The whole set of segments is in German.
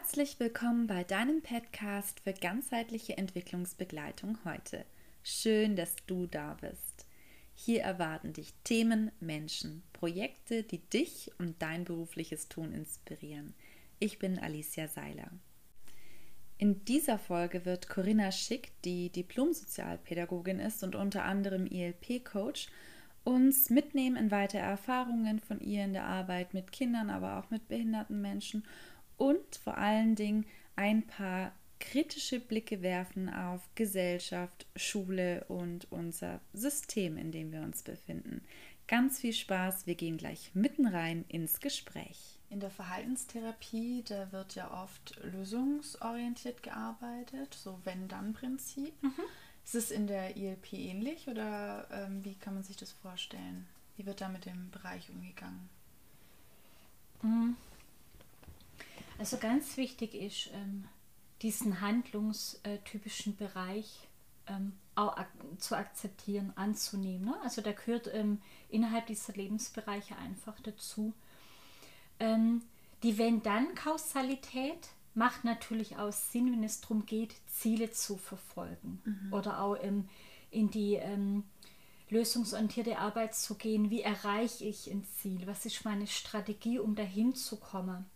Herzlich willkommen bei deinem Podcast für ganzheitliche Entwicklungsbegleitung heute. Schön, dass du da bist. Hier erwarten dich Themen, Menschen, Projekte, die dich und dein berufliches Tun inspirieren. Ich bin Alicia Seiler. In dieser Folge wird Corinna Schick, die Diplom-Sozialpädagogin ist und unter anderem ILP-Coach, uns mitnehmen in weitere Erfahrungen von ihr in der Arbeit mit Kindern, aber auch mit behinderten Menschen und vor allen Dingen ein paar kritische Blicke werfen auf Gesellschaft, Schule und unser System, in dem wir uns befinden. Ganz viel Spaß, wir gehen gleich mitten rein ins Gespräch. In der Verhaltenstherapie, da wird ja oft lösungsorientiert gearbeitet, so Wenn-Dann-Prinzip. Mhm. Ist es in der ILP ähnlich oder ähm, wie kann man sich das vorstellen? Wie wird da mit dem Bereich umgegangen? Mhm. Also ganz wichtig ist, ähm, diesen handlungstypischen Bereich ähm, auch ak zu akzeptieren, anzunehmen. Ne? Also da gehört ähm, innerhalb dieser Lebensbereiche einfach dazu. Ähm, die Wenn-Dann-Kausalität macht natürlich auch Sinn, wenn es darum geht, Ziele zu verfolgen mhm. oder auch ähm, in die ähm, lösungsorientierte Arbeit zu gehen. Wie erreiche ich ein Ziel? Was ist meine Strategie, um dahin zu kommen?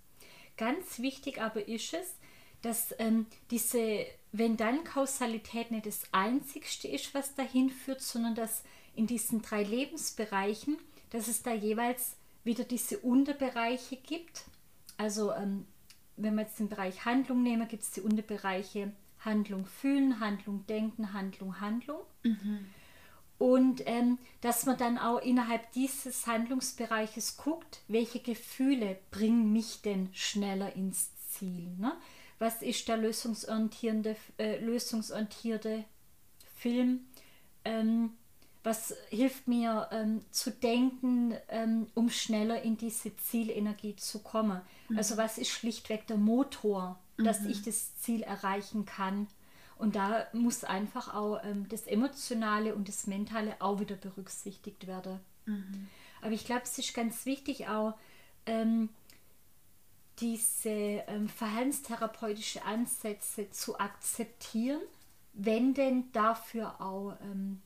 Ganz wichtig aber ist es, dass ähm, diese Wenn-Dann-Kausalität nicht das Einzigste ist, was dahin führt, sondern dass in diesen drei Lebensbereichen, dass es da jeweils wieder diese Unterbereiche gibt. Also ähm, wenn wir jetzt den Bereich Handlung nehmen, gibt es die Unterbereiche Handlung fühlen, Handlung denken, Handlung, Handlung. Mhm. Und ähm, dass man dann auch innerhalb dieses Handlungsbereiches guckt, welche Gefühle bringen mich denn schneller ins Ziel. Ne? Was ist der lösungsorientierte, äh, lösungsorientierte Film? Ähm, was hilft mir ähm, zu denken, ähm, um schneller in diese Zielenergie zu kommen? Mhm. Also was ist schlichtweg der Motor, dass mhm. ich das Ziel erreichen kann? Und da muss einfach auch ähm, das Emotionale und das Mentale auch wieder berücksichtigt werden. Mhm. Aber ich glaube, es ist ganz wichtig auch, ähm, diese ähm, verhaltenstherapeutische Ansätze zu akzeptieren, wenn denn dafür auch, ähm,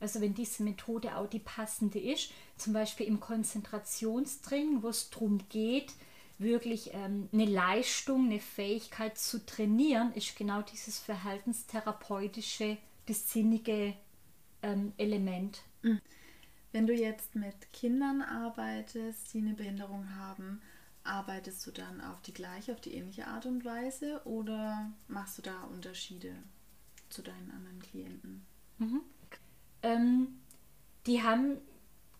also wenn diese Methode auch die passende ist, zum Beispiel im Konzentrationstraining, wo es darum geht, wirklich ähm, eine Leistung, eine Fähigkeit zu trainieren, ist genau dieses verhaltenstherapeutische, das sinnige ähm, Element. Mhm. Wenn du jetzt mit Kindern arbeitest, die eine Behinderung haben, arbeitest du dann auf die gleiche, auf die ähnliche Art und Weise oder machst du da Unterschiede zu deinen anderen Klienten? Mhm. Ähm, die haben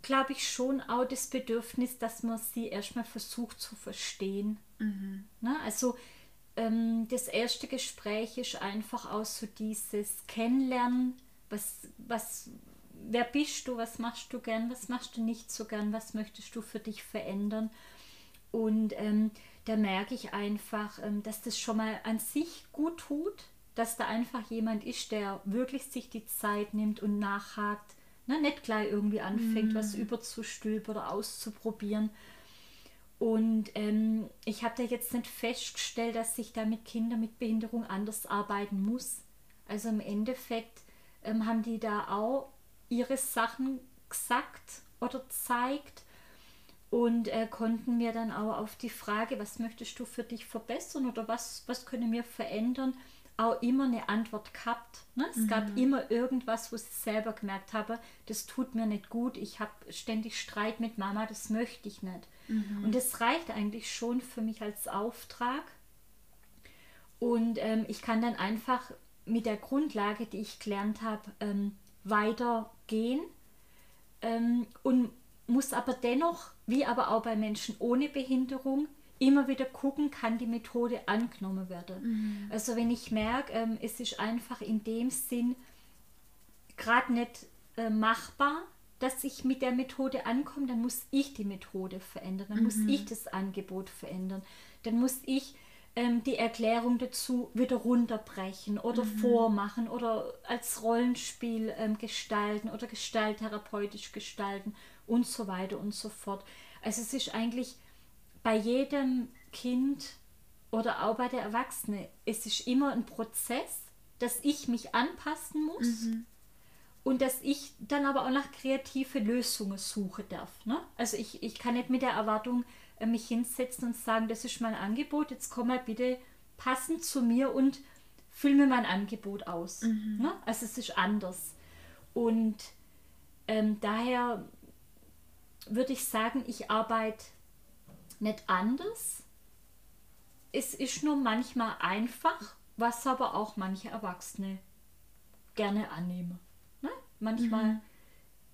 glaube ich, schon auch das Bedürfnis, dass man sie erstmal versucht zu verstehen. Mhm. Na, also ähm, das erste Gespräch ist einfach auch so dieses Kennenlernen, was, was, wer bist du, was machst du gern, was machst du nicht so gern, was möchtest du für dich verändern. Und ähm, da merke ich einfach, ähm, dass das schon mal an sich gut tut, dass da einfach jemand ist, der wirklich sich die Zeit nimmt und nachhakt, ne, nicht gleich irgendwie anfängt, mm. was überzustülpen oder auszuprobieren. Und ähm, ich habe da jetzt nicht festgestellt, dass ich da mit Kindern mit Behinderung anders arbeiten muss. Also im Endeffekt ähm, haben die da auch ihre Sachen gesagt oder zeigt und äh, konnten mir dann auch auf die Frage, was möchtest du für dich verbessern oder was, was können wir verändern, auch immer eine Antwort gehabt. Ne? Es mhm. gab immer irgendwas, wo ich selber gemerkt habe, das tut mir nicht gut, ich habe ständig Streit mit Mama, das möchte ich nicht. Mhm. Und das reicht eigentlich schon für mich als Auftrag. Und ähm, ich kann dann einfach mit der Grundlage, die ich gelernt habe, ähm, weitergehen ähm, und muss aber dennoch, wie aber auch bei Menschen ohne Behinderung, immer wieder gucken, kann die Methode angenommen werden. Mhm. Also wenn ich merke, ähm, es ist einfach in dem Sinn gerade nicht äh, machbar, dass ich mit der Methode ankomme, dann muss ich die Methode verändern, dann mhm. muss ich das Angebot verändern, dann muss ich ähm, die Erklärung dazu wieder runterbrechen oder mhm. vormachen oder als Rollenspiel ähm, gestalten oder gestalttherapeutisch gestalten und so weiter und so fort. Also es ist eigentlich bei jedem Kind oder auch bei der Erwachsenen, es ist immer ein Prozess, dass ich mich anpassen muss mhm. und dass ich dann aber auch nach kreative Lösungen suchen darf. Ne? Also ich, ich kann nicht mit der Erwartung äh, mich hinsetzen und sagen, das ist mein Angebot, jetzt komm mal bitte passend zu mir und füll mir mein Angebot aus. Mhm. Ne? Also es ist anders. Und ähm, daher würde ich sagen, ich arbeite nicht anders. Es ist nur manchmal einfach, was aber auch manche Erwachsene gerne annehmen. Ne? Manchmal mhm.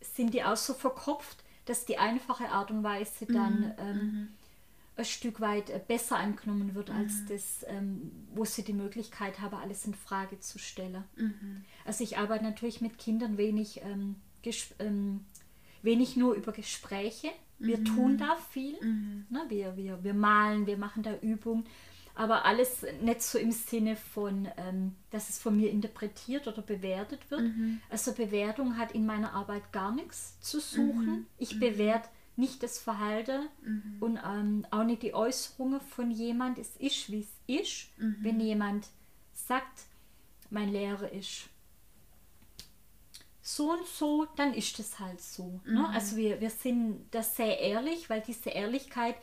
sind die auch so verkopft, dass die einfache Art und Weise dann mhm. ähm, mhm. ein Stück weit äh, besser angenommen wird, als mhm. das, ähm, wo sie die Möglichkeit haben, alles in Frage zu stellen. Mhm. Also ich arbeite natürlich mit Kindern wenig, ähm, ähm wenig nur über Gespräche. Wir tun da viel. Ne? Wir, wir, wir malen, wir machen da Übungen aber alles nicht so im Sinne von, ähm, dass es von mir interpretiert oder bewertet wird. Mhm. Also Bewertung hat in meiner Arbeit gar nichts zu suchen. Mhm. Ich mhm. bewerte nicht das Verhalten mhm. und ähm, auch nicht die Äußerungen von jemand. Es ist, wie es ist. Mhm. Wenn jemand sagt, mein Lehrer ist so und so, dann ist es halt so. Ne? Mhm. Also wir, wir sind da sehr ehrlich, weil diese Ehrlichkeit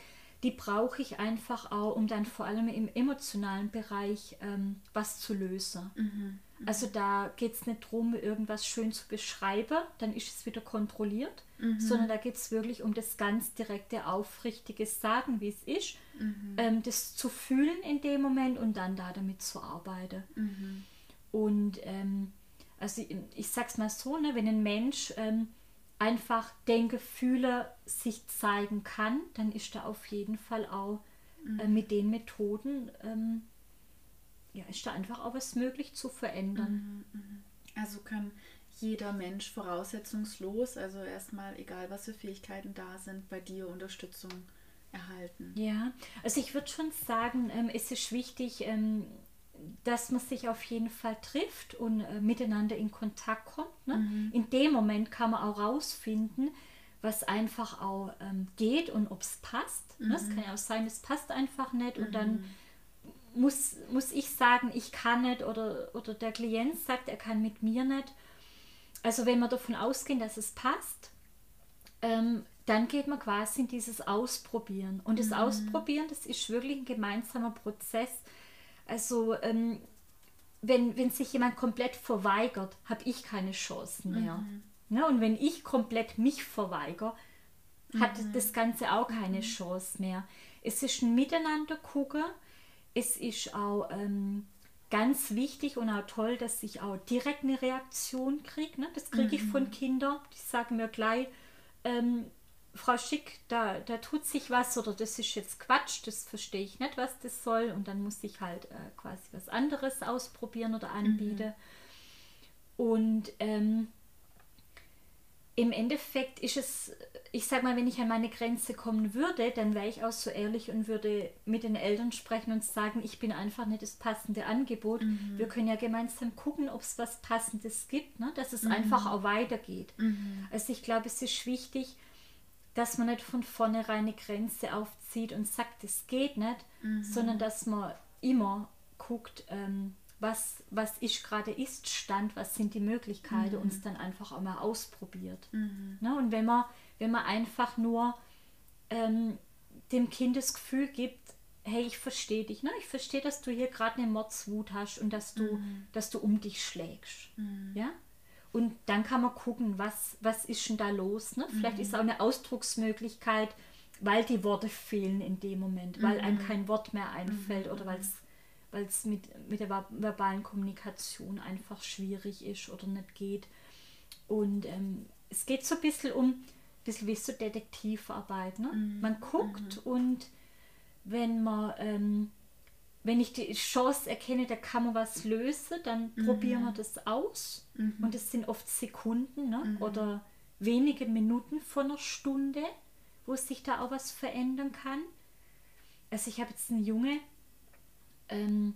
die brauche ich einfach auch, um dann vor allem im emotionalen Bereich ähm, was zu lösen. Mhm. Mhm. Also da geht es nicht darum, irgendwas schön zu beschreiben, dann ist es wieder kontrolliert, mhm. sondern da geht es wirklich um das ganz direkte, aufrichtige Sagen, wie es ist, mhm. ähm, das zu fühlen in dem Moment und dann da damit zu arbeiten. Mhm. Und ähm, also ich, ich sag's mal so, ne, wenn ein Mensch ähm, einfach den Gefühle sich zeigen kann, dann ist da auf jeden Fall auch mhm. äh, mit den Methoden, ähm, ja, ist da einfach auch was möglich zu verändern. Mhm, mhm. Also kann jeder Mensch voraussetzungslos, also erstmal egal was für Fähigkeiten da sind, bei dir Unterstützung erhalten. Ja, also ich würde schon sagen, ähm, es ist wichtig, ähm, dass man sich auf jeden Fall trifft und äh, miteinander in Kontakt kommt. Ne? Mhm. In dem Moment kann man auch rausfinden, was einfach auch ähm, geht und ob es passt. Mhm. Ne? Es kann ja auch sein, es passt einfach nicht mhm. und dann mhm. muss, muss ich sagen, ich kann nicht oder, oder der Klient sagt, er kann mit mir nicht. Also wenn wir davon ausgehen, dass es passt, ähm, dann geht man quasi in dieses Ausprobieren. Und das mhm. Ausprobieren, das ist wirklich ein gemeinsamer Prozess also ähm, wenn, wenn sich jemand komplett verweigert, habe ich keine Chancen mehr. Mhm. Ne? Und wenn ich komplett mich verweigere, hat mhm. das Ganze auch keine mhm. Chance mehr. Es ist ein Miteinander gucken. Es ist auch ähm, ganz wichtig und auch toll, dass ich auch direkt eine Reaktion kriege. Ne? Das kriege ich von mhm. Kindern. Die sagen mir gleich, ähm, Frau Schick, da, da tut sich was oder das ist jetzt Quatsch, das verstehe ich nicht, was das soll. Und dann muss ich halt äh, quasi was anderes ausprobieren oder anbieten. Mhm. Und ähm, im Endeffekt ist es, ich sag mal, wenn ich an meine Grenze kommen würde, dann wäre ich auch so ehrlich und würde mit den Eltern sprechen und sagen, ich bin einfach nicht das passende Angebot. Mhm. Wir können ja gemeinsam gucken, ob es was Passendes gibt, ne? dass es mhm. einfach auch weitergeht. Mhm. Also ich glaube, es ist wichtig, dass man nicht von vornherein eine Grenze aufzieht und sagt, es geht nicht, mhm. sondern dass man immer guckt, ähm, was, was ist gerade ist Stand, was sind die Möglichkeiten mhm. und es dann einfach auch mal ausprobiert. Mhm. Ne? Und wenn man, wenn man einfach nur ähm, dem Kind das Gefühl gibt, hey, ich verstehe dich, ne? ich verstehe, dass du hier gerade eine Mordswut hast und dass du, mhm. dass du um dich schlägst. Mhm. Ja? Und dann kann man gucken, was, was ist denn da los. Ne? Vielleicht mhm. ist auch eine Ausdrucksmöglichkeit, weil die Worte fehlen in dem Moment, weil mhm. einem kein Wort mehr einfällt mhm. oder weil es mit, mit der verbalen Kommunikation einfach schwierig ist oder nicht geht. Und ähm, es geht so ein bisschen um, ein bisschen wie so Detektivarbeit. Ne? Mhm. Man guckt mhm. und wenn man ähm, wenn ich die Chance erkenne, da kann man was lösen, dann mhm. probieren wir das aus. Mhm. Und es sind oft Sekunden ne? Mhm. oder wenige Minuten von einer Stunde, wo sich da auch was verändern kann. Also ich habe jetzt einen Junge, ähm,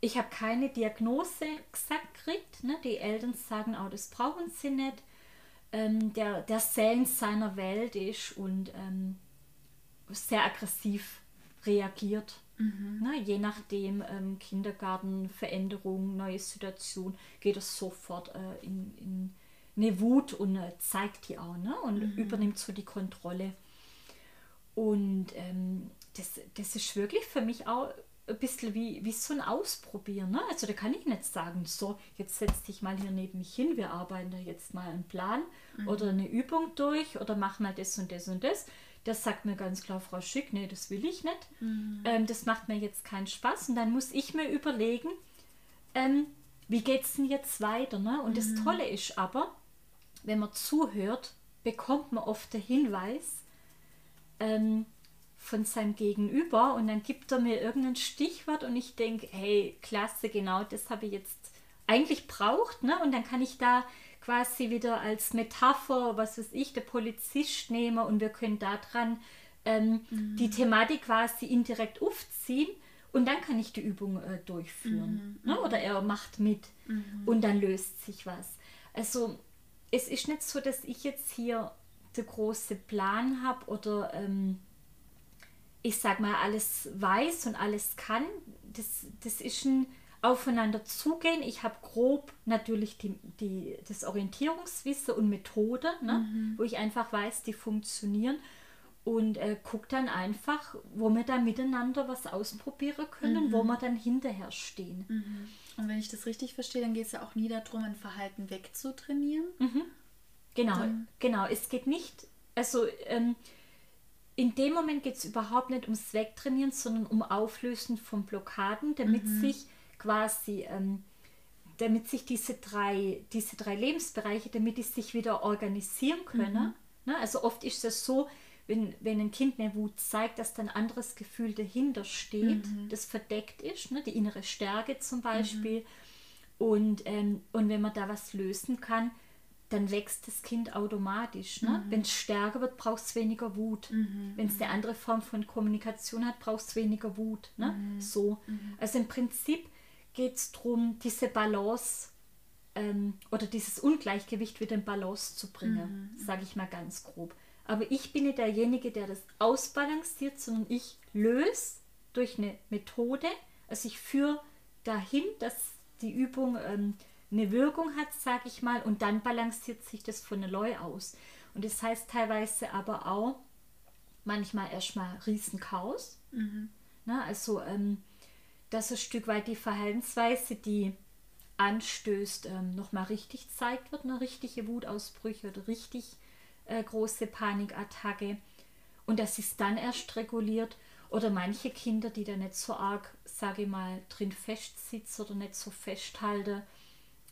ich habe keine Diagnose gesagt gekriegt. Ne? Die Eltern sagen auch, das brauchen sie nicht. Ähm, der, der sehr in seiner Welt ist und ähm, sehr aggressiv reagiert Mhm. Na, je nachdem, ähm, Kindergarten, Veränderung, neue Situation, geht er sofort äh, in, in eine Wut und äh, zeigt die auch ne? und mhm. übernimmt so die Kontrolle. Und ähm, das, das ist wirklich für mich auch ein bisschen wie, wie so ein Ausprobieren. Ne? Also da kann ich nicht sagen, so, jetzt setz dich mal hier neben mich hin, wir arbeiten da jetzt mal einen Plan mhm. oder eine Übung durch oder mach mal das und das und das. Das sagt mir ganz klar Frau Schick, nee, das will ich nicht. Mhm. Ähm, das macht mir jetzt keinen Spaß. Und dann muss ich mir überlegen, ähm, wie geht es denn jetzt weiter? Ne? Und mhm. das Tolle ist aber, wenn man zuhört, bekommt man oft den Hinweis ähm, von seinem Gegenüber und dann gibt er mir irgendein Stichwort und ich denke, hey, klasse, genau das habe ich jetzt eigentlich braucht. Ne? Und dann kann ich da quasi wieder als Metapher, was weiß ich, der Polizist nehme und wir können daran ähm, mhm. die Thematik quasi indirekt aufziehen und dann kann ich die Übung äh, durchführen. Mhm. Ne? Oder er macht mit mhm. und dann löst sich was. Also es ist nicht so, dass ich jetzt hier den großen Plan habe oder ähm, ich sag mal alles weiß und alles kann. Das, das ist ein aufeinander zugehen. Ich habe grob natürlich die, die, das Orientierungswissen und Methode, ne, mhm. wo ich einfach weiß, die funktionieren und äh, gucke dann einfach, wo wir da miteinander was ausprobieren können, mhm. wo wir dann hinterher stehen. Mhm. Und wenn ich das richtig verstehe, dann geht es ja auch nie darum, ein Verhalten wegzutrainieren. Mhm. Genau, dann genau. Es geht nicht, also ähm, in dem Moment geht es überhaupt nicht ums Wegtrainieren, sondern um Auflösen von Blockaden, damit mhm. sich quasi, ähm, damit sich diese drei, diese drei Lebensbereiche, damit die sich wieder organisieren können. Mhm. Ne? Also oft ist es so, wenn, wenn ein Kind eine Wut zeigt, dass dann ein anderes Gefühl dahinter steht, mhm. das verdeckt ist, ne? die innere Stärke zum Beispiel. Mhm. Und, ähm, und wenn man da was lösen kann, dann wächst das Kind automatisch. Ne? Mhm. Wenn es stärker wird, braucht es weniger Wut. Mhm. Wenn es eine andere Form von Kommunikation hat, braucht es weniger Wut. Ne? Mhm. So. Mhm. Also im Prinzip geht es darum, diese Balance ähm, oder dieses Ungleichgewicht wieder in Balance zu bringen, mhm. sage ich mal ganz grob. Aber ich bin nicht derjenige, der das ausbalanciert, sondern ich löse durch eine Methode, also ich führe dahin, dass die Übung ähm, eine Wirkung hat, sage ich mal, und dann balanciert sich das von neu aus. Und das heißt teilweise aber auch manchmal erstmal Riesenchaos. Mhm. Na, also ähm, dass ein Stück weit die Verhaltensweise, die anstößt, ähm, nochmal richtig zeigt wird, eine richtige Wutausbrüche oder richtig äh, große Panikattacke und dass es dann erst reguliert oder manche Kinder, die da nicht so arg, sage ich mal, drin festsitzen oder nicht so festhalten,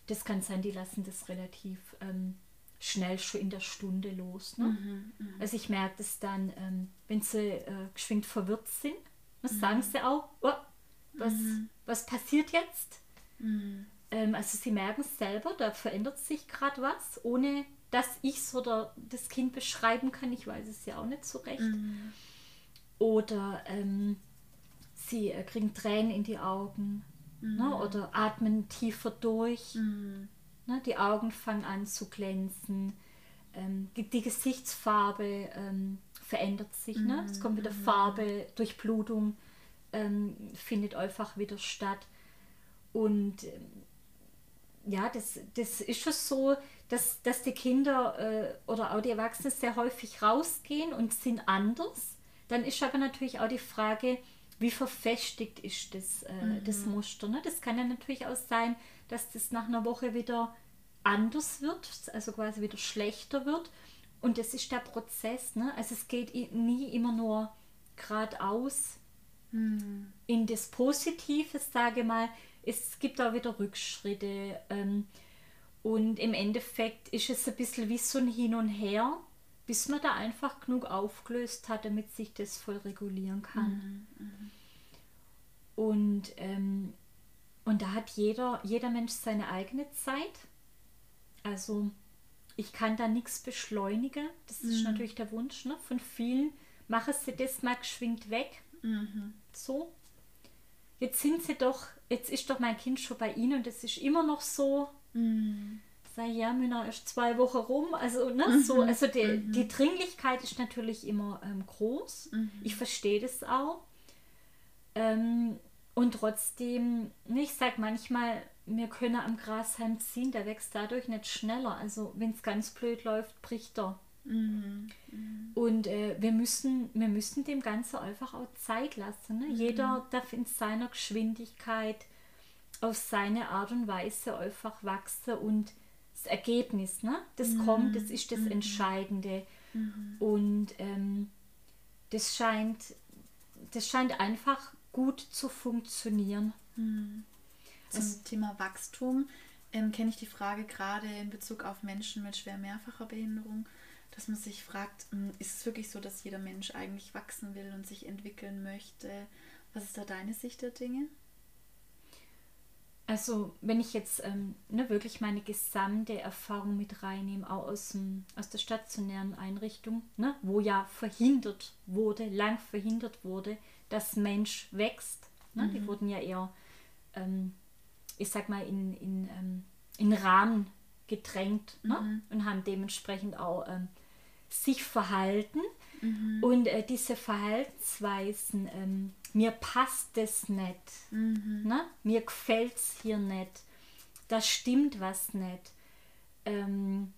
das kann sein, die lassen das relativ ähm, schnell schon in der Stunde los. Ne? Mhm, mh. Also ich merke das dann, ähm, wenn sie äh, geschwind verwirrt sind, das mhm. sagen sie auch, oh, was, mhm. was passiert jetzt? Mhm. Ähm, also sie merken es selber, da verändert sich gerade was, ohne dass ich es oder das Kind beschreiben kann. Ich weiß es ja auch nicht so recht. Mhm. Oder ähm, sie äh, kriegen Tränen in die Augen ne? Mhm. oder atmen tiefer durch. Mhm. Ne? Die Augen fangen an zu glänzen. Ähm, die, die, Gesichtsfarbe ähm, verändert sich. Ne? Es kommt wieder Farbe, Durchblutung ähm, findet einfach wieder statt. Und ähm, ja, das, das ist schon so, dass, dass die Kinder äh, oder auch die Erwachsenen sehr häufig rausgehen und sind anders. Dann ist aber natürlich auch die Frage, wie verfestigt ist das, äh, mhm. das Muster. Ne? Das kann ja natürlich auch sein, dass das nach einer Woche wieder anders wird, also quasi wieder schlechter wird. Und das ist der Prozess. Ne? Also es geht nie immer nur geradeaus mhm. in das Positive, sage mal, es gibt auch wieder Rückschritte. Ähm, und im Endeffekt ist es ein bisschen wie so ein Hin und Her, bis man da einfach genug aufgelöst hat, damit sich das voll regulieren kann. Mhm. Mhm. Und, ähm, und da hat jeder, jeder Mensch seine eigene Zeit. Also ich kann da nichts beschleunigen. Das mhm. ist natürlich der Wunsch ne? von vielen. Mache sie das mal geschwind weg. Mhm so, jetzt sind sie doch, jetzt ist doch mein Kind schon bei ihnen und es ist immer noch so. Mhm. Sei ja, Müller ist zwei Wochen rum. Also, ne, mhm. so, also die, mhm. die Dringlichkeit ist natürlich immer ähm, groß. Mhm. Ich verstehe das auch. Ähm, und trotzdem, ich sage manchmal, wir können am Grashalm ziehen, der wächst dadurch nicht schneller. Also wenn es ganz blöd läuft, bricht er. Mhm. Mhm. Und äh, wir, müssen, wir müssen dem Ganzen einfach auch Zeit lassen. Ne? Mhm. Jeder darf in seiner Geschwindigkeit auf seine Art und Weise einfach wachsen und das Ergebnis, ne? das mhm. kommt, das ist das mhm. Entscheidende. Und ähm, das scheint, das scheint einfach gut zu funktionieren. Zum also, Thema Wachstum ähm, kenne ich die Frage gerade in Bezug auf Menschen mit schwer mehrfacher Behinderung, dass man sich fragt, hm, ist es wirklich so, dass jeder Mensch eigentlich wachsen will und sich entwickeln möchte? Was ist da deine Sicht der Dinge? Also, wenn ich jetzt ähm, ne, wirklich meine gesamte Erfahrung mit reinnehme, auch aus, dem, aus der stationären Einrichtung, ne, wo ja verhindert wurde, lang verhindert wurde, dass Mensch wächst. Ne? Mhm. Die wurden ja eher, ähm, ich sag mal, in, in, ähm, in Rahmen gedrängt ne? mhm. und haben dementsprechend auch ähm, sich verhalten. Mhm. Und äh, diese Verhaltensweisen, ähm, mir passt das nicht, mhm. ne? mir gefällt es hier nicht, da stimmt was nicht. Ähm,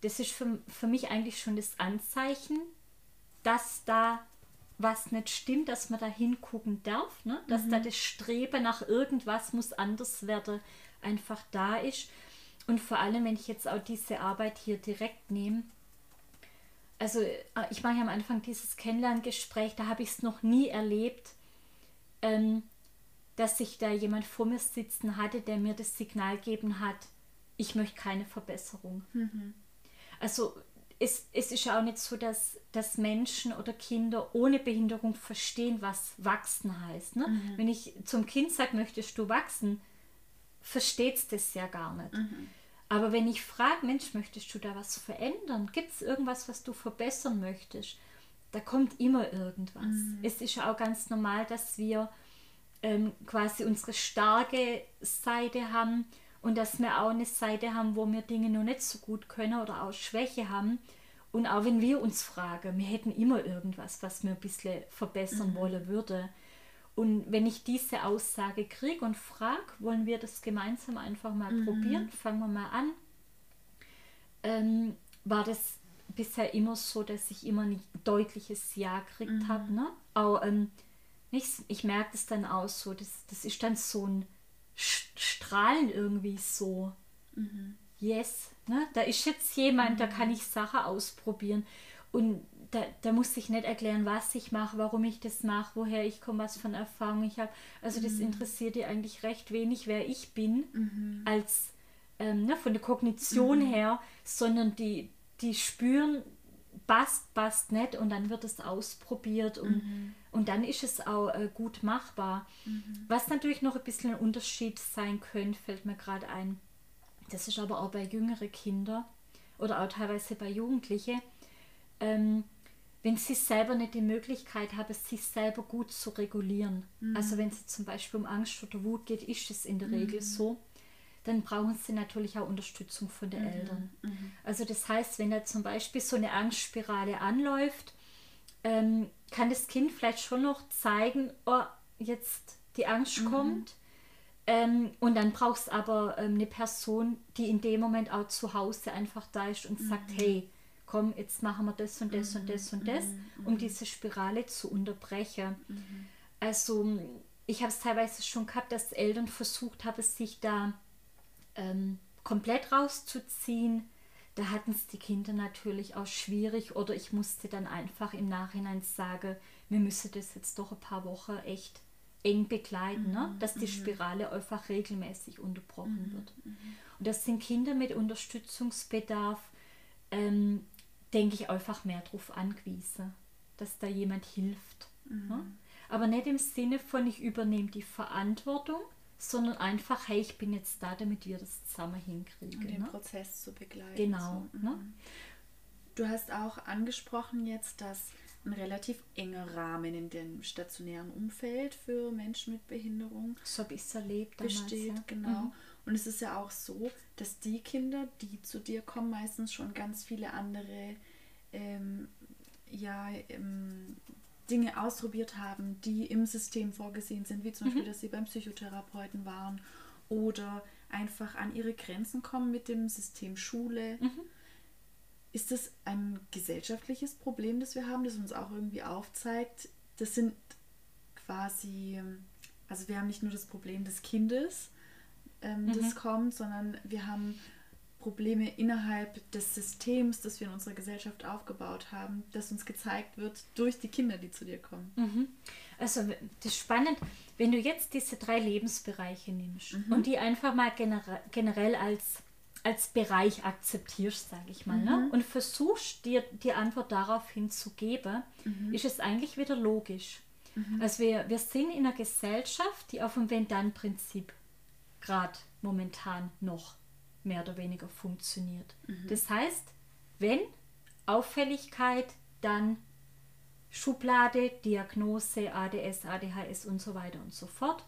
das ist für, für mich eigentlich schon das Anzeichen, dass da was nicht stimmt, dass man da hingucken darf, ne? dass mhm. da das Streben nach irgendwas muss anders werden einfach da ist. Und vor allem, wenn ich jetzt auch diese Arbeit hier direkt nehme, also äh, ich mache ja am Anfang dieses Kennenlerngespräch, da habe ich es noch nie erlebt, ähm, dass sich da jemand vor mir sitzen hatte, der mir das Signal geben hat, ich möchte keine Verbesserung. Mhm. Also es, es ist auch nicht so, dass, dass Menschen oder Kinder ohne Behinderung verstehen, was wachsen heißt. Ne? Mhm. Wenn ich zum Kind sage, möchtest du wachsen, versteht es das ja gar nicht. Mhm. Aber wenn ich frage, Mensch, möchtest du da was verändern? Gibt es irgendwas, was du verbessern möchtest? Da kommt immer irgendwas. Mhm. Es ist ja auch ganz normal, dass wir ähm, quasi unsere starke Seite haben und dass wir auch eine Seite haben, wo wir Dinge noch nicht so gut können oder auch Schwäche haben. Und auch wenn wir uns fragen, wir hätten immer irgendwas, was wir ein bisschen verbessern mhm. wollen würde. Und wenn ich diese Aussage kriege und frage, wollen wir das gemeinsam einfach mal mhm. probieren, fangen wir mal an, ähm, war das bisher immer so, dass ich immer ein deutliches Ja gekriegt mhm. habe. Ne? Auch, ähm, ich, ich merke das dann auch so, das, das ist dann so ein Strahlen irgendwie so. Mhm. Yes, ne? da ist jetzt jemand, mhm. da kann ich Sachen ausprobieren. Und da, da muss ich nicht erklären, was ich mache, warum ich das mache, woher ich komme, was von Erfahrung ich habe. Also das mhm. interessiert dir eigentlich recht wenig, wer ich bin, mhm. als ähm, ne, von der Kognition mhm. her, sondern die, die spüren, passt, passt nicht und dann wird es ausprobiert und, mhm. und dann ist es auch äh, gut machbar. Mhm. Was natürlich noch ein bisschen ein Unterschied sein könnte, fällt mir gerade ein. Das ist aber auch bei jüngeren Kindern oder auch teilweise bei Jugendlichen. Ähm, wenn sie selber nicht die Möglichkeit haben, sich selber gut zu regulieren. Mhm. Also wenn es zum Beispiel um Angst oder Wut geht, ist es in der mhm. Regel so. Dann brauchen sie natürlich auch Unterstützung von den mhm. Eltern. Mhm. Also das heißt, wenn da zum Beispiel so eine Angstspirale anläuft, ähm, kann das Kind vielleicht schon noch zeigen, oh, jetzt die Angst mhm. kommt. Ähm, und dann brauchst du aber ähm, eine Person, die in dem Moment auch zu Hause einfach da ist und sagt, mhm. hey, komm, jetzt machen wir das und das mhm. und das und das, mhm. um diese Spirale zu unterbrechen. Mhm. Also ich habe es teilweise schon gehabt, dass Eltern versucht haben, sich da ähm, komplett rauszuziehen. Da hatten es die Kinder natürlich auch schwierig oder ich musste dann einfach im Nachhinein sagen, wir müssen das jetzt doch ein paar Wochen echt eng begleiten, ne? Mhm. dass die mhm. Spirale einfach regelmäßig unterbrochen mhm. wird. Und das sind Kinder mit Unterstützungsbedarf, ähm, denke ich, einfach mehr darauf angewiesen, dass da jemand hilft. Mhm. Ne? Aber nicht im Sinne von, ich übernehme die Verantwortung, sondern einfach, hey, ich bin jetzt da, damit wir das zusammen hinkriegen. Um den ne? Prozess zu begleiten. Genau. So. Ne? Mhm. Du hast auch angesprochen jetzt, dass ein relativ enger Rahmen in dem stationären Umfeld für Menschen mit Behinderung so habe ich es erlebt besteht. Damals, ja. Genau. Mhm. Und es ist ja auch so, dass die Kinder, die zu dir kommen, meistens schon ganz viele andere ähm, ja, ähm, Dinge ausprobiert haben, die im System vorgesehen sind, wie zum Beispiel, dass sie beim Psychotherapeuten waren oder einfach an ihre Grenzen kommen mit dem System Schule. Ist das ein gesellschaftliches Problem, das wir haben, das uns auch irgendwie aufzeigt? Das sind quasi, also wir haben nicht nur das Problem des Kindes, ähm, das kommt, sondern wir haben Probleme innerhalb des Systems, das wir in unserer Gesellschaft aufgebaut haben, das uns gezeigt wird durch die Kinder, die zu dir kommen. Also das ist spannend, wenn du jetzt diese drei Lebensbereiche nimmst und die einfach mal genere generell als, als Bereich akzeptierst, sage ich mal, ne? und versuchst dir die Antwort daraufhin zu geben, ist es eigentlich wieder logisch. Also wir, wir sind in einer Gesellschaft, die auf dem Wenn-Dann-Prinzip gerade momentan noch mehr oder weniger funktioniert. Das heißt, wenn Auffälligkeit, dann Schublade, Diagnose, ADS, ADHS und so weiter und so fort.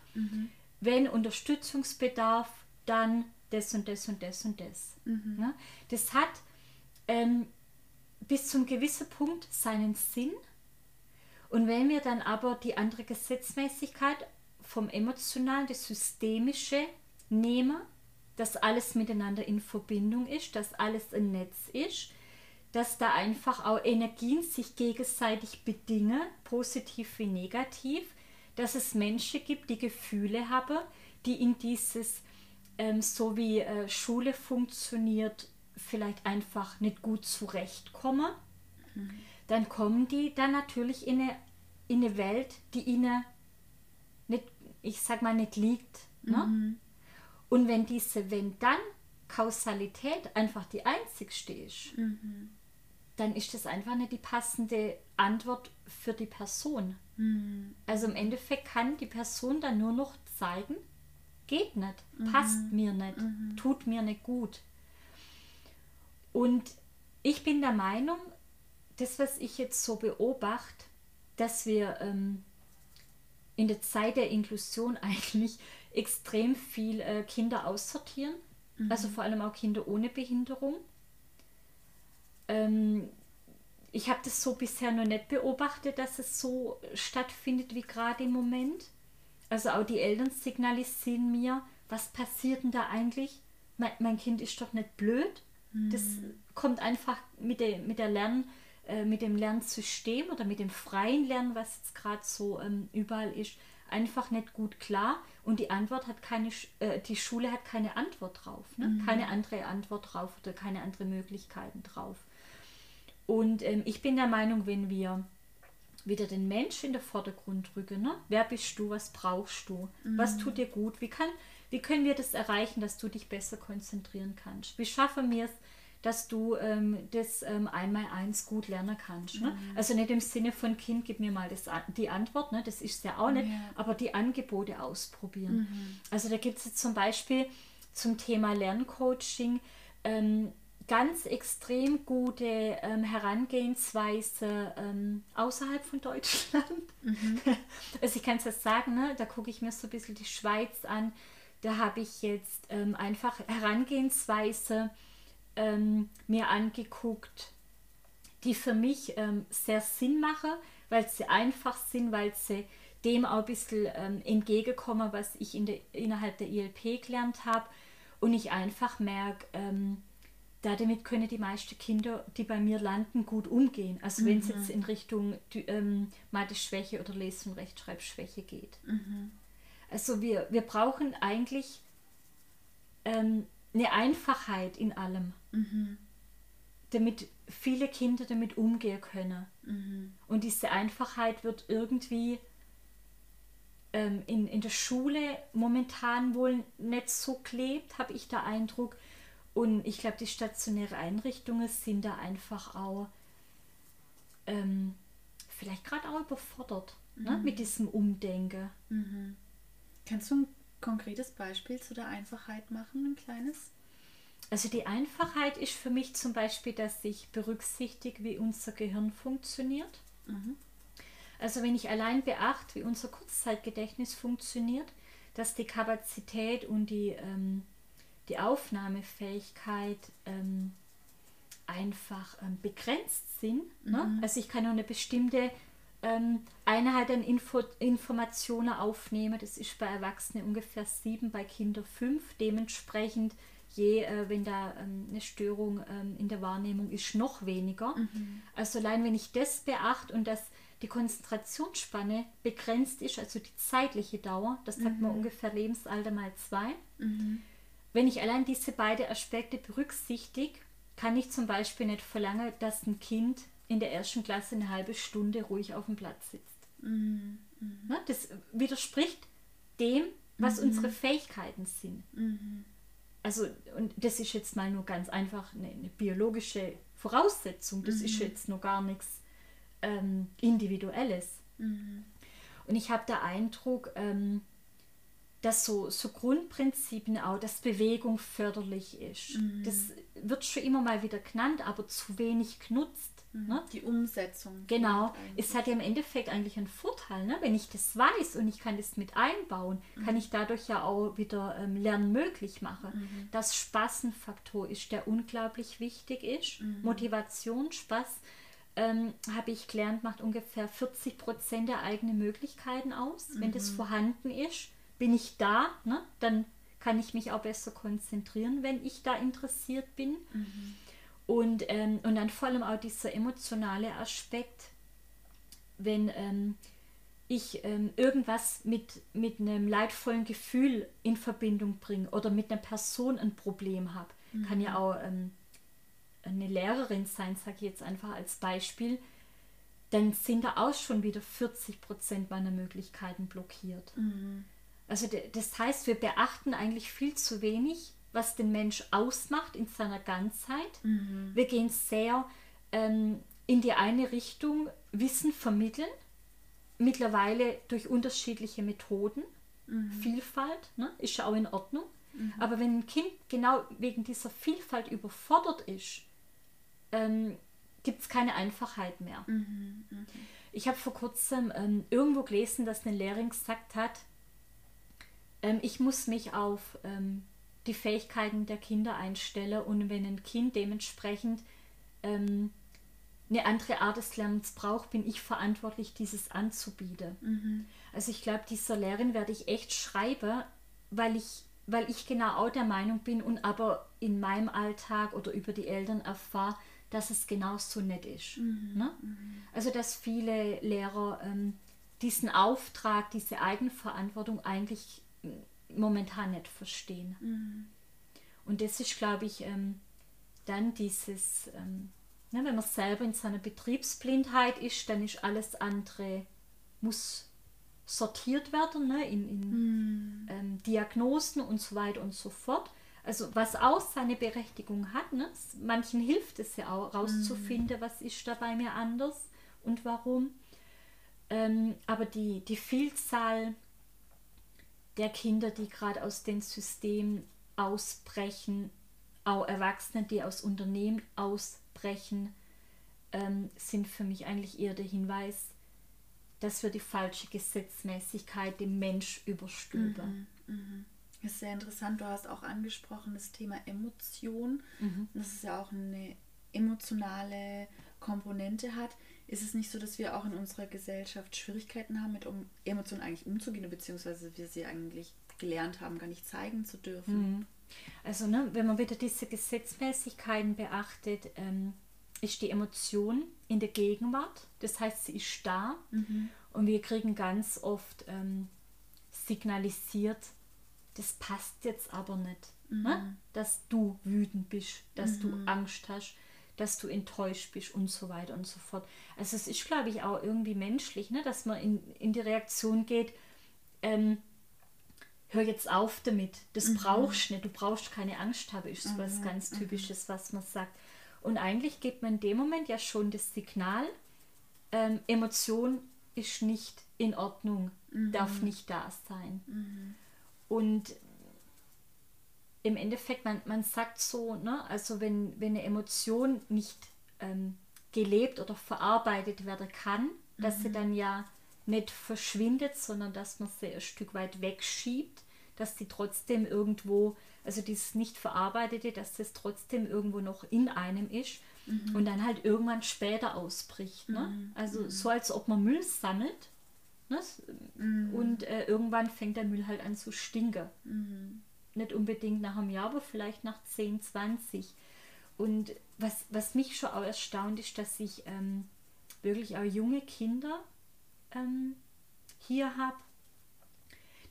Wenn Unterstützungsbedarf, dann das und das und das und das. Ja, das hat ähm, bis zum gewissen Punkt seinen Sinn. Und wenn wir dann aber die andere Gesetzmäßigkeit vom Emotionalen, das Systemische nehmen, dass alles miteinander in Verbindung ist, dass alles ein Netz ist, dass da einfach auch Energien sich gegenseitig bedingen, positiv wie negativ, dass es Menschen gibt, die Gefühle haben, die in dieses, ähm, so wie äh, Schule funktioniert, vielleicht einfach nicht gut zurechtkommen, dann kommen die dann natürlich in eine, in eine Welt, die ihnen nicht, ich sag mal, nicht liegt. Ne? Und wenn diese Wenn-Dann-Kausalität einfach die einzigste ist, dann ist das einfach nicht die passende Antwort für die Person. Also im Endeffekt kann die Person dann nur noch zeigen, geht nicht, passt mir nicht, tut mir nicht gut. Und ich bin der Meinung, das, was ich jetzt so beobachte, dass wir ähm, in der Zeit der Inklusion eigentlich extrem viel äh, Kinder aussortieren, also vor allem auch Kinder ohne Behinderung. Ähm, ich habe das so bisher noch nicht beobachtet, dass es so stattfindet wie gerade im Moment. Also auch die Eltern signalisieren mir, was passiert denn da eigentlich? Mein, mein Kind ist doch nicht blöd. Das kommt einfach mit der, mit der Lern, äh, mit dem Lernsystem oder mit dem freien Lernen, was jetzt gerade so ähm, überall ist, einfach nicht gut klar. Und die Antwort hat keine, äh, die Schule hat keine Antwort drauf, ne? keine andere Antwort drauf oder keine andere Möglichkeiten drauf. Und ähm, ich bin der Meinung, wenn wir wieder den Mensch in den Vordergrund rücken, ne? wer bist du, was brauchst du, was tut dir gut, wie, kann, wie können wir das erreichen, dass du dich besser konzentrieren kannst, wie schaffen wir es, dass du ähm, das ähm, einmal eins gut lernen kannst. Ne? Also nicht im Sinne von Kind, gib mir mal das, die Antwort, ne? das ist ja auch nicht, Ja. aber die Angebote ausprobieren. Also da gibt es jetzt zum Beispiel zum Thema Lerncoaching ähm, ganz extrem gute ähm, Herangehensweise ähm, außerhalb von Deutschland. Also ich kann es jetzt sagen, ne? da gucke ich mir so ein bisschen die Schweiz an. Da habe ich jetzt ähm, einfach Herangehensweise ähm, mir angeguckt, die für mich ähm, sehr Sinn machen, weil sie einfach sind, weil sie dem auch ein bisschen ähm, entgegenkommen, was ich in der, innerhalb der ILP gelernt habe. Und ich einfach merke, ähm, da damit können die meisten Kinder, die bei mir landen, gut umgehen. Also wenn es jetzt in Richtung ähm, Mathe-Schwäche oder Lese- und Rechtschreibschwäche geht. Also wir, wir brauchen eigentlich ähm, eine Einfachheit in allem, damit viele Kinder damit umgehen können. Und diese Einfachheit wird irgendwie ähm, in, in der Schule momentan wohl nicht so klebt, habe ich den Eindruck. Und ich glaube, die stationären Einrichtungen sind da einfach auch ähm, vielleicht gerade auch überfordert ne, mit diesem Umdenken. Kannst du ein konkretes Beispiel zu der Einfachheit machen, ein kleines? Also die Einfachheit ist für mich zum Beispiel, dass ich berücksichtige, wie unser Gehirn funktioniert. Also wenn ich allein beachte, wie unser Kurzzeitgedächtnis funktioniert, dass die Kapazität und die, ähm, die Aufnahmefähigkeit ähm, einfach ähm, begrenzt sind. Ne? Also ich kann nur eine bestimmte ähm, Einheit an Info Informationen aufnehmen. Das ist bei Erwachsenen ungefähr sieben, bei Kindern fünf. Dementsprechend, je, äh, wenn da ähm, eine Störung ähm, in der Wahrnehmung ist, noch weniger. Mhm. Also allein wenn ich das beachte und dass die Konzentrationsspanne begrenzt ist, also die zeitliche Dauer, das sagt mhm. man ungefähr Lebensalter mal zwei. Mhm. Wenn ich allein diese beiden Aspekte berücksichtige, kann ich zum Beispiel nicht verlangen, dass ein Kind in der ersten Klasse eine halbe Stunde ruhig auf dem Platz sitzt. Mhm. Mhm. Das widerspricht dem, was mhm. unsere Fähigkeiten sind. Also, und das ist jetzt mal nur ganz einfach eine, eine biologische Voraussetzung. Das ist mhm. jetzt noch gar nichts ähm, Individuelles. Mhm. Und ich habe den Eindruck, ähm, dass so, so Grundprinzipien auch, dass Bewegung förderlich ist. Mhm. Das wird schon immer mal wieder genannt, aber zu wenig genutzt. Mhm. Ne? Die Umsetzung. Genau. Es hat ja im Endeffekt eigentlich einen Vorteil. Ne? Wenn ich das weiß und ich kann das mit einbauen, mhm. kann ich dadurch ja auch wieder ähm, Lernen möglich machen. Mhm. Das Spaßenfaktor ist, der unglaublich wichtig ist. Mhm. Motivation, Spaß ähm, habe ich gelernt, macht ungefähr 40 Prozent der eigenen Möglichkeiten aus. Wenn das mhm. vorhanden ist, bin ich da, ne? dann kann ich mich auch besser konzentrieren, wenn ich da interessiert bin. Mhm. Und, ähm, und dann vor allem auch dieser emotionale Aspekt, wenn ähm, ich ähm, irgendwas mit, mit einem leidvollen Gefühl in Verbindung bringe oder mit einer Person ein Problem habe, mhm. kann ja auch ähm, eine Lehrerin sein, sage ich jetzt einfach als Beispiel, dann sind da auch schon wieder 40 Prozent meiner Möglichkeiten blockiert. Mhm. Also das heißt, wir beachten eigentlich viel zu wenig, was den Mensch ausmacht in seiner Ganzheit. Mhm. Wir gehen sehr ähm, in die eine Richtung, Wissen vermitteln, mittlerweile durch unterschiedliche Methoden. Mhm. Vielfalt ne, ist ja auch in Ordnung. Mhm. Aber wenn ein Kind genau wegen dieser Vielfalt überfordert ist, ähm, gibt es keine Einfachheit mehr. Mhm, mh. Ich habe vor kurzem ähm, irgendwo gelesen, dass eine Lehrerin gesagt hat, ähm, ich muss mich auf ähm, die Fähigkeiten der Kinder einstellen und wenn ein Kind dementsprechend ähm, eine andere Art des Lernens braucht, bin ich verantwortlich, dieses anzubieten. Mhm. Also ich glaube, dieser Lehrerin werde ich echt schreiben, weil ich, weil ich genau auch der Meinung bin und aber in meinem Alltag oder über die Eltern erfahre, dass es genauso nett ist. Mhm. Ne? Mhm. Also dass viele Lehrer ähm, diesen Auftrag, diese Eigenverantwortung eigentlich momentan nicht verstehen. Mhm. Und das ist, glaube ich, ähm, dann dieses, ähm, ne, wenn man selber in seiner Betriebsblindheit ist, dann ist alles andere, muss sortiert werden ne, in, in mhm. ähm, Diagnosen und so weiter und so fort. Also was auch seine Berechtigung hat. Ne? Manchen hilft es ja auch rauszufinden, mhm. was ist da bei mir anders und warum. Ähm, aber die, die Vielzahl der Kinder, die gerade aus dem System ausbrechen, auch Erwachsene, die aus Unternehmen ausbrechen, ähm, sind für mich eigentlich eher der Hinweis, dass wir die falsche Gesetzmäßigkeit dem Mensch überstülpen. Mhm, mh. Das ist sehr interessant. Du hast auch angesprochen das Thema Emotion. Mhm. Das ist ja auch eine emotionale Komponente hat. Ist es nicht so, dass wir auch in unserer Gesellschaft Schwierigkeiten haben, mit um Emotionen eigentlich umzugehen, beziehungsweise wir sie eigentlich gelernt haben, gar nicht zeigen zu dürfen? Mhm. Also, ne, wenn man wieder diese Gesetzmäßigkeiten beachtet, ähm, ist die Emotion in der Gegenwart. Das heißt, sie ist da mhm. und wir kriegen ganz oft ähm, signalisiert, das passt jetzt aber nicht. Mhm. Ne? Dass du wütend bist, dass mhm. du Angst hast, dass du enttäuscht bist und so weiter und so fort. Also es ist, glaube ich, auch irgendwie menschlich, ne? dass man in, in die Reaktion geht, ähm, hör jetzt auf damit, das mhm. brauchst du nicht, du brauchst keine Angst haben, ist so was mhm. ganz mhm. Typisches, was man sagt. Und eigentlich gibt man in dem Moment ja schon das Signal, ähm, Emotion ist nicht in Ordnung, darf mhm. nicht da sein. Und im Endeffekt, man, man sagt so, ne, also wenn, wenn eine Emotion nicht ähm, gelebt oder verarbeitet werden kann, mhm. dass sie mhm. dann ja nicht verschwindet, sondern dass man sie ein Stück weit wegschiebt, dass sie trotzdem irgendwo, also dieses nicht verarbeitete, dass das trotzdem irgendwo noch in einem ist. mhm. und dann halt irgendwann später ausbricht. Ne? Mhm. Also mhm. so, als ob man Müll sammelt ne? Mhm. und äh, irgendwann fängt der Müll halt an zu stinken. Nicht unbedingt nach einem Jahr, aber vielleicht nach 10, 20. Und was, was mich schon auch erstaunt ist, dass ich ähm, wirklich auch junge Kinder ähm, hier habe,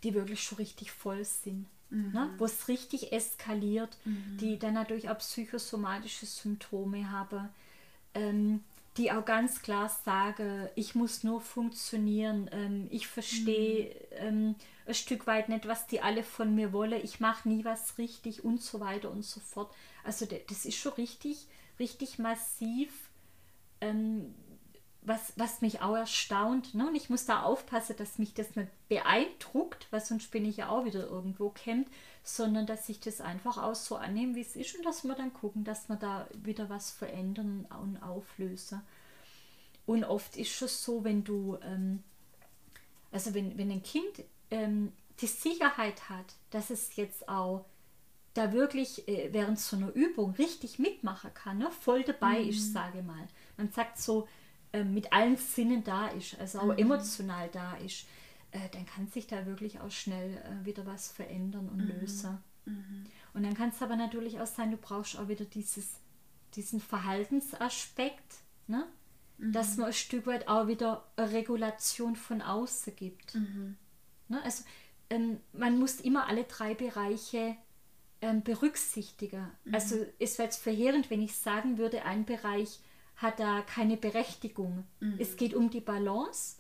die wirklich schon richtig voll sind. Mhm. Ne? Wo es richtig eskaliert, mhm. die dann natürlich auch psychosomatische Symptome haben, ähm, die auch ganz klar sagen, ich muss nur funktionieren, ähm, ich verstehe mhm. ähm, ein Stück weit nicht, was die alle von mir wollen, ich mache nie was richtig und so weiter und so fort. Also das ist schon richtig, richtig massiv ähm, was, was mich auch erstaunt. Ne? Und ich muss da aufpassen, dass mich das nicht beeindruckt, weil sonst bin ich ja auch wieder irgendwo kämmt, sondern dass ich das einfach auch so annehme, wie es ist und dass wir dann gucken, dass wir da wieder was verändern und auflösen. Und oft ist es so, wenn du, ähm, also wenn, wenn ein Kind ähm, die Sicherheit hat, dass es jetzt auch da wirklich äh, während so einer Übung richtig mitmachen kann, ne? voll dabei mhm. ist, sage mal. Man sagt so, äh, mit allen Sinnen da ist, also auch mhm. emotional da ist, äh, dann kann sich da wirklich auch schnell äh, wieder was verändern und mhm. lösen. Mhm. Und dann kann es aber natürlich auch sein, du brauchst auch wieder dieses, diesen Verhaltensaspekt, ne? dass mhm. man ein Stück weit auch wieder Regulation von außen gibt. Mhm. Ne? Also ähm, man muss immer alle drei Bereiche ähm, berücksichtigen. Mhm. Also es wäre jetzt verheerend, wenn ich sagen würde, ein Bereich hat da keine Berechtigung. Mhm. Es geht um die Balance.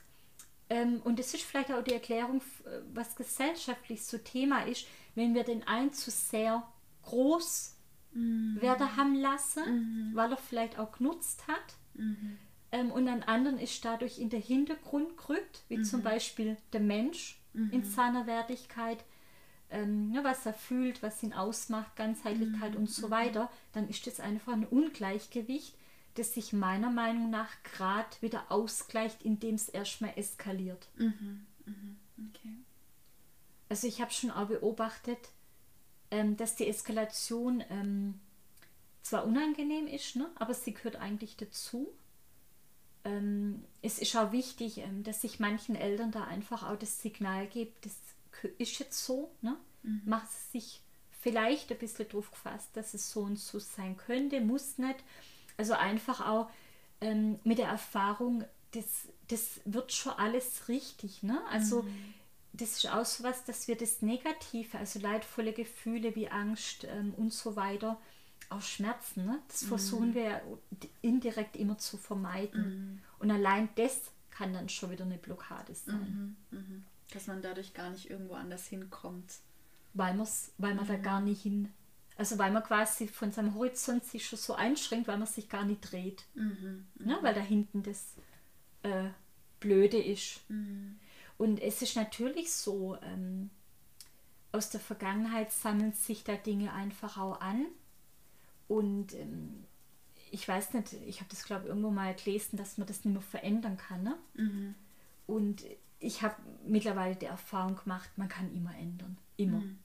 Ähm, und es ist vielleicht auch die Erklärung, äh, was gesellschaftlich so Thema ist, wenn wir den einen zu sehr groß mhm. werden haben lassen, mhm. weil er vielleicht auch genutzt hat. Mhm. Ähm, und ein anderen ist dadurch in den Hintergrund gerückt, wie zum mhm. Beispiel der Mensch in mhm. seiner Wertigkeit. Ähm, ja, was er fühlt, was ihn ausmacht, Ganzheitlichkeit und so weiter, dann ist das einfach ein Ungleichgewicht, das sich meiner Meinung nach gerade wieder ausgleicht, indem es erstmal eskaliert. Mhm, mhm, okay. Also ich habe schon auch beobachtet, ähm, dass die Eskalation ähm, zwar unangenehm ist, ne, aber sie gehört eigentlich dazu. Ähm, es ist auch wichtig, ähm, dass sich manchen Eltern da einfach auch das Signal gibt, das ist jetzt so, ne? Mhm. Macht sich vielleicht ein bisschen drauf gefasst, dass es so und so sein könnte, muss nicht. Also einfach auch ähm, mit der Erfahrung, das, das wird schon alles richtig. Ne? Also mhm. das ist auch so was, dass wir das Negative, also leidvolle Gefühle wie Angst ähm, und so weiter, auch Schmerzen, ne? das mhm. versuchen wir indirekt immer zu vermeiden. Mhm. Und allein das kann dann schon wieder eine Blockade sein. Mhm, mhm. Dass man dadurch gar nicht irgendwo anders hinkommt. Weil, weil man da mhm. gar nicht hin also weil man quasi von seinem Horizont sich schon so einschränkt, weil man sich gar nicht dreht. Mhm, ne? Weil da hinten das äh, Blöde ist. Mhm. Und es ist natürlich so, ähm, aus der Vergangenheit sammeln sich da Dinge einfach auch an. Und ähm, ich weiß nicht, ich habe das glaube ich irgendwo mal gelesen, dass man das nicht mehr verändern kann. Ne? Mhm. Und ich habe mittlerweile die Erfahrung gemacht, man kann immer ändern. Immer. Mhm.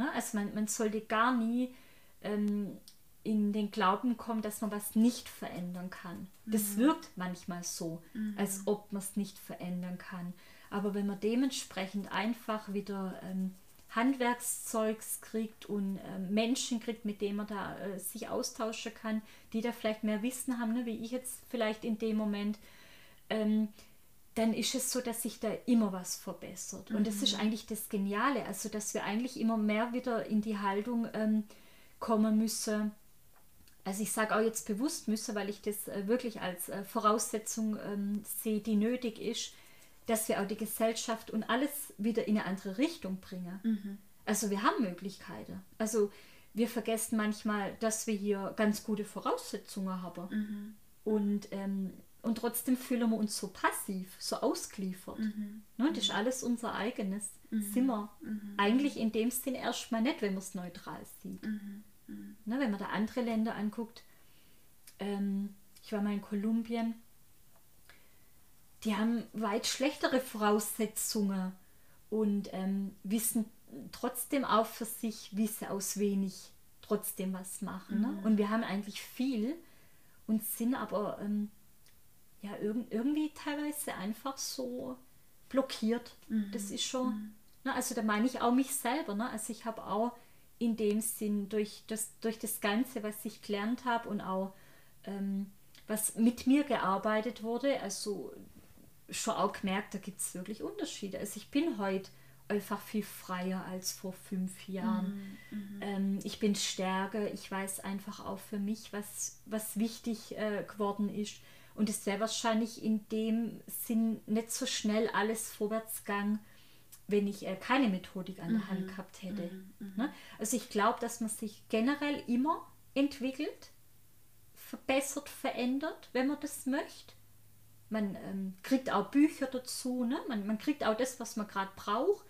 Ne? Also man, man sollte gar nie ähm, in den Glauben kommen, dass man was nicht verändern kann. Mhm. Das wirkt manchmal so, mhm. als ob man es nicht verändern kann. Aber wenn man dementsprechend einfach wieder ähm, Handwerkszeugs kriegt und äh, Menschen kriegt, mit denen man da äh, sich austauschen kann, die da vielleicht mehr Wissen haben, ne, wie ich jetzt vielleicht in dem Moment, ähm, dann ist es so, dass sich da immer was verbessert. Und das ist mhm. eigentlich das Geniale, also dass wir eigentlich immer mehr wieder in die Haltung ähm, kommen müssen. Also ich sage auch jetzt bewusst müssen, weil ich das äh, wirklich als äh, Voraussetzung ähm, sehe, die nötig ist, dass wir auch die Gesellschaft und alles wieder in eine andere Richtung bringen. Mhm. Also wir haben Möglichkeiten. Also wir vergessen manchmal, dass wir hier ganz gute Voraussetzungen haben. Mhm. Und ähm, und trotzdem fühlen wir uns so passiv, so ausgeliefert. Mhm. Ne, das ist alles unser eigenes. Mhm. Sind wir mhm. eigentlich in dem Sinn erstmal nicht, wenn man es neutral sieht. Mhm. mhm. Ne, wenn man da andere Länder anguckt, ähm, ich war mal in Kolumbien, die haben weit schlechtere Voraussetzungen und ähm, wissen trotzdem auch für sich, wie sie aus wenig trotzdem was machen. Ne? Mhm. Und wir haben eigentlich viel, und sind aber ähm, ja irg irgendwie teilweise einfach so blockiert. Mhm. Das ist schon, mhm. ne, also da meine ich auch mich selber. Ne? Also ich habe auch in dem Sinn durch das, durch das Ganze, was ich gelernt habe und auch ähm, was mit mir gearbeitet wurde, also schon auch gemerkt, da gibt es wirklich Unterschiede. Also ich bin heute einfach viel freier als vor fünf Jahren. Mhm, mhm, ähm, ich bin stärker, ich weiß einfach auch für mich, was, was wichtig äh, geworden ist. Und es wäre wahrscheinlich in dem Sinn nicht so schnell alles vorwärts gegangen, wenn ich äh, keine Methodik an der Hand mhm, gehabt hätte. Mhm, mhm. Ne? Also ich glaube, dass man sich generell immer entwickelt, verbessert, verändert, wenn man das möchte. Man ähm, kriegt auch Bücher dazu, ne? man, man kriegt auch das, was man gerade braucht.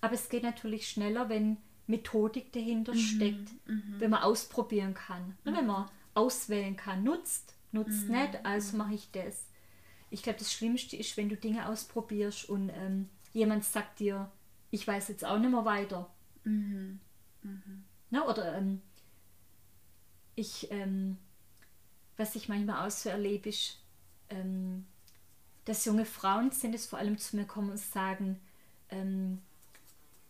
Aber es geht natürlich schneller, wenn Methodik dahinter mhm, steckt, mhm. wenn man ausprobieren kann. Ne? Wenn man auswählen kann, nutzt, nutzt nicht, also mache ich das. Ich glaube, das Schlimmste ist, wenn du Dinge ausprobierst und ähm, jemand sagt dir, ich weiß jetzt auch nicht mehr weiter. Mhm. Mhm. Na, oder ähm, ich, ähm, was ich manchmal auch so erlebe, ist, ähm, dass junge Frauen sind es vor allem zu mir kommen und sagen, ähm,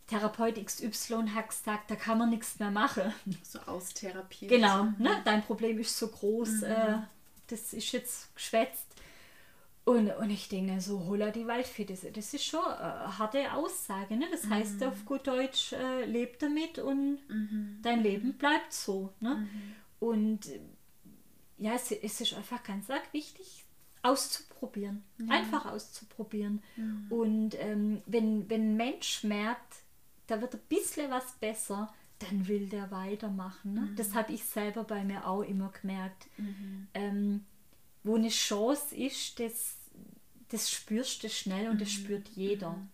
Therapeut XY hat gesagt, da kann man nichts mehr machen. So austherapiert. Genau, ne? dein Problem ist so groß, mhm. äh, das ist jetzt geschwätzt. Und, und ich denke so, holla die Waldfee, das, das ist schon eine harte Aussage. Ne? Das mhm. heißt auf gut Deutsch, äh, leb damit und mhm. dein Leben bleibt so. Ne? Mhm. Und ja, es, es, ist einfach ganz arg wichtig, auszuprobieren. Ja. Einfach auszuprobieren. Mhm. Und ähm, wenn, wenn ein Mensch merkt, da wird ein bisschen was besser, dann will der weitermachen. Ne? Mhm. Das habe ich selber bei mir auch immer gemerkt. Mhm. Ähm, wo eine Chance ist, das, das spürst du schnell und das mhm. spürt jeder. Mhm.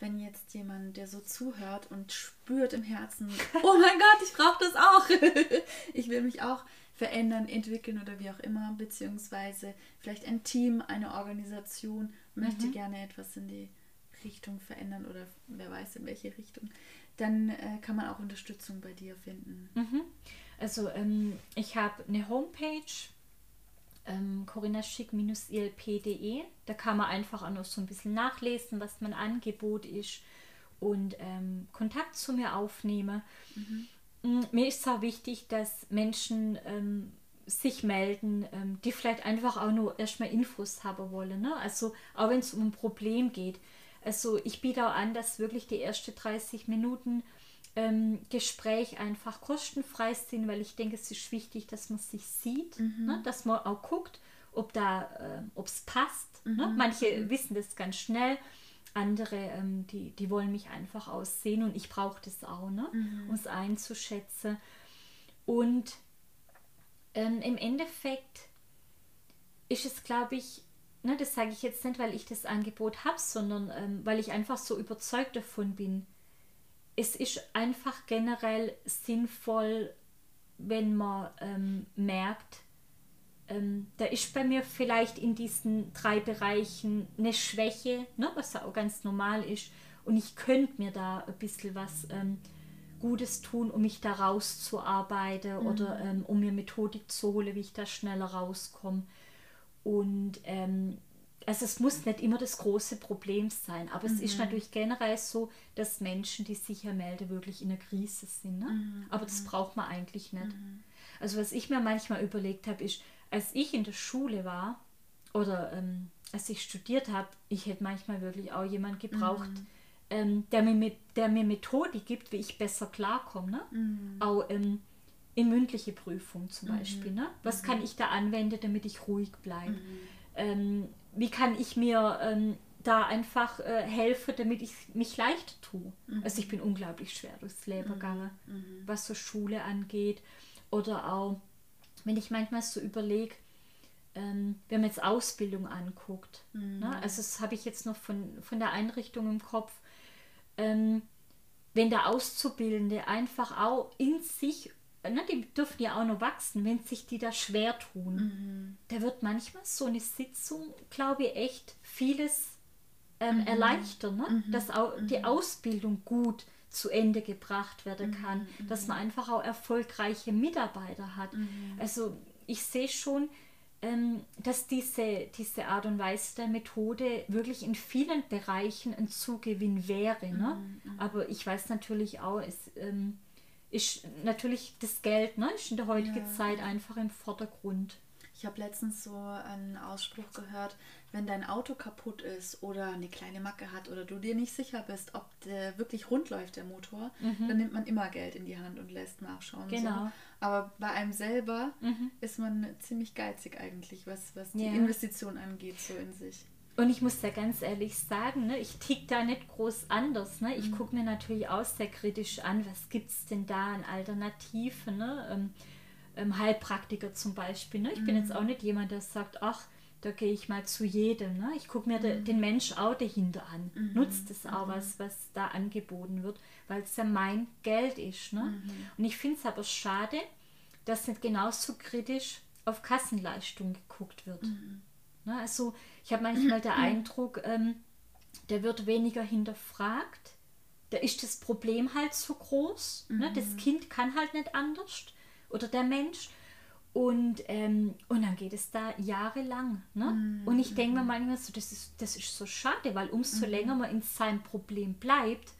Wenn jetzt jemand, der so zuhört und spürt im Herzen, oh mein Gott, ich brauche das auch. ich will mich auch verändern, entwickeln oder wie auch immer, beziehungsweise vielleicht ein Team, eine Organisation möchte mhm. gerne etwas in die Richtung verändern oder wer weiß in welche Richtung, dann äh, kann man auch Unterstützung bei dir finden. Mhm. Also ähm, ich habe eine Homepage, ähm, corinaschick-ilp.de. Da kann man einfach auch noch so ein bisschen nachlesen, was mein Angebot ist und ähm, Kontakt zu mir aufnehmen. Mhm. Mm, mir ist es auch wichtig, dass Menschen ähm, sich melden, ähm, die vielleicht einfach auch nur erstmal Infos haben wollen. Ne? Also auch wenn es um ein Problem geht. Also ich biete auch an, dass wirklich die ersten 30 Minuten ähm, Gespräch einfach kostenfrei sind, weil ich denke, es ist wichtig, dass man sich sieht, mhm. ne? dass man auch guckt, ob da, äh, ob es passt. Ne? Mhm. Ne? Manche wissen das ganz schnell, andere, ähm, die, die wollen mich einfach aussehen und ich brauche das auch, ne? Mhm. um es einzuschätzen. Und ähm, im Endeffekt ist es, glaube ich, ne, das sage ich jetzt nicht, weil ich das Angebot habe, sondern ähm, weil ich einfach so überzeugt davon bin. Es ist einfach generell sinnvoll, wenn man ähm, merkt, ähm, da ist bei mir vielleicht in diesen drei Bereichen eine Schwäche, ne, was ja auch ganz normal ist. Und ich könnte mir da ein bisschen was ähm, Gutes tun, um mich da rauszuarbeiten mhm. oder ähm, um mir Methodik zu holen, wie ich da schneller rauskomme. Und ähm, also es muss nicht immer das große Problem sein, aber mhm. es ist mhm. natürlich generell so, dass Menschen, die sich melden, wirklich in einer Krise sind. Ne? Mhm. Aber das mhm. braucht man eigentlich nicht. Mhm. Also was ich mir manchmal überlegt habe, ist, als ich in der Schule war oder ähm, als ich studiert habe, ich hätte manchmal wirklich auch jemand gebraucht, mhm. ähm, der, mir, der mir Methode gibt, wie ich besser klarkomme. Ne? Auch ähm, in mündliche Prüfung zum mhm. Beispiel. Ne? Was mhm. kann ich da anwenden, damit ich ruhig bleibe? Mhm. Ähm, wie kann ich mir ähm, da einfach äh, helfen, damit ich mich leicht tue? Mhm. Also ich bin unglaublich schwer durchs Leben mhm. gegangen, mhm. was so Schule angeht. Oder auch, wenn ich manchmal so überlege, ähm, wenn man jetzt Ausbildung anguckt. Ne? Also das habe ich jetzt noch von, von der Einrichtung im Kopf. Ähm, wenn der Auszubildende einfach auch in sich ne, die dürfen ja auch noch wachsen, wenn sich die da schwer tun. Mhm. Da wird manchmal so eine Sitzung, glaube ich, echt vieles ähm, mhm. erleichtern, ne? Mhm. dass auch die mhm. Ausbildung gut zu Ende gebracht werden mhm. kann, dass man einfach auch erfolgreiche Mitarbeiter hat. Mhm. Also ich sehe schon, ähm, dass diese, diese Art und Weise der Methode wirklich in vielen Bereichen ein Zugewinn wäre. Ne? Mhm, Aber ich weiß natürlich auch, es ähm, ist natürlich das Geld, ne? ist in der heutigen ja. Zeit einfach im Vordergrund. Ich habe letztens so einen Ausspruch gehört, wenn dein Auto kaputt ist oder eine kleine Macke hat oder du dir nicht sicher bist, ob der wirklich rund läuft, der Motor, mhm. dann nimmt man immer Geld in die Hand und lässt nachschauen. Genau. So. Aber bei einem selber mhm. ist man ziemlich geizig eigentlich, was, was die ja. Investition angeht, so in sich. Und ich muss da ganz ehrlich sagen, ne, ich tick da nicht groß anders. Ne? Ich mhm. gucke mir natürlich auch sehr kritisch an, was gibt es denn da an Alternativen. Ne? Ähm, ähm, Heilpraktiker zum Beispiel. Ne? Ich bin jetzt mhm. auch nicht jemand, der sagt, ach, da gehe ich mal zu jedem. Ne? Ich gucke mir mhm. den Mensch auch dahinter an. Mhm. Nutzt es auch, mhm. was, was da angeboten wird, weil es ja mein Geld ist. Ne? Mhm. Und ich finde es aber schade, dass nicht genauso kritisch auf Kassenleistung geguckt wird. Mhm. Ne? Also ich habe manchmal den Eindruck, ähm, der wird weniger hinterfragt. Da ist das Problem halt so groß. Ne? Das Kind kann halt nicht anders oder der Mensch. Und, ähm, und dann geht es da jahrelang. Ne? Mhm. Und ich denke mir manchmal so, das ist, das ist so schade, weil umso mhm. länger man in seinem Problem bleibt,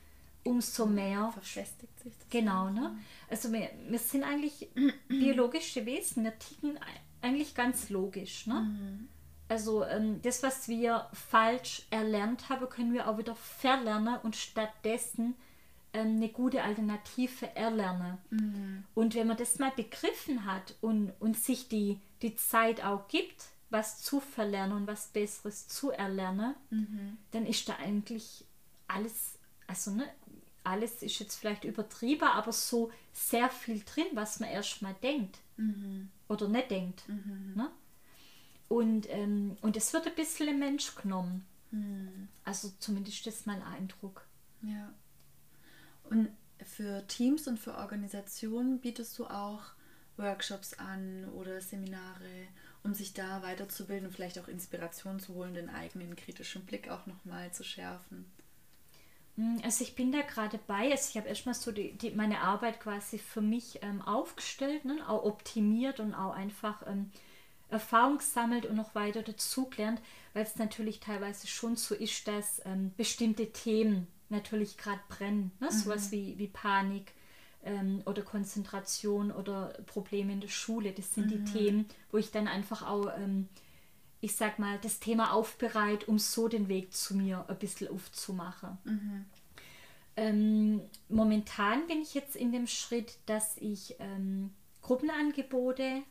umso mehr verfestigt sich das. Genau, ne? Also wir, wir sind eigentlich biologische Wesen, wir ticken eigentlich ganz logisch. Ne? Mhm. Also ähm, das, was wir falsch erlernt haben, können wir auch wieder verlernen und stattdessen ähm, eine gute Alternative erlernen. Mhm. Und wenn man das mal begriffen hat und, und sich die, die Zeit auch gibt, was zu verlernen und was Besseres zu erlernen, mhm. dann ist da eigentlich alles, also ne, alles ist jetzt vielleicht übertrieben, aber so sehr viel drin, was man erstmal denkt mhm. oder nicht denkt. Mhm. Ne? Und, ähm, und es wird ein bisschen ein Mensch genommen. Mhm. Also zumindest ist das mein Eindruck. Ja. Und für Teams und für Organisationen bietest du auch Workshops an oder Seminare, um sich da weiterzubilden und vielleicht auch Inspiration zu holen, den eigenen kritischen Blick auch nochmal zu schärfen. Hm, also ich bin da gerade bei, also ich habe erstmal so die, die, meine Arbeit quasi für mich ähm, aufgestellt, ne, auch optimiert und auch einfach ähm, Erfahrung gesammelt und noch weiter dazugelernt, weil es natürlich teilweise schon so ist, dass ähm, bestimmte Themen natürlich gerade brennen. Ne? Mhm. Sowas wie, wie Panik ähm, oder Konzentration oder Probleme in der Schule. Das sind mhm. die Themen, wo ich dann einfach auch, ähm, ich sag mal, das Thema aufbereite, um so den Weg zu mir ein bisschen aufzumachen. Mhm. Ähm, momentan bin ich jetzt in dem Schritt, dass ich ähm, Gruppenangebote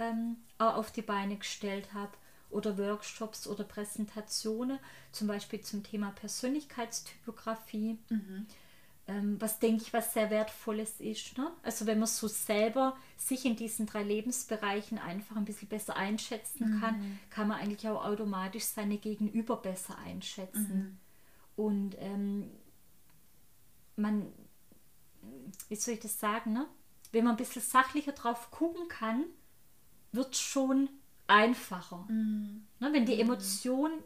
ähm, auf die Beine gestellt habe oder Workshops oder Präsentationen, zum Beispiel zum Thema Persönlichkeitstypografie. Mhm. Ähm, was denke ich, was sehr wertvolles ist. Ne? Also wenn man so selber sich in diesen drei Lebensbereichen einfach ein bisschen besser einschätzen mhm. kann, kann man eigentlich auch automatisch seine Gegenüber besser einschätzen. Mhm. Und ähm, man, wie soll ich das sagen, ne? wenn man ein bisschen sachlicher drauf gucken kann, wird schon einfacher. Mhm. Ne, wenn die mhm. Emotionen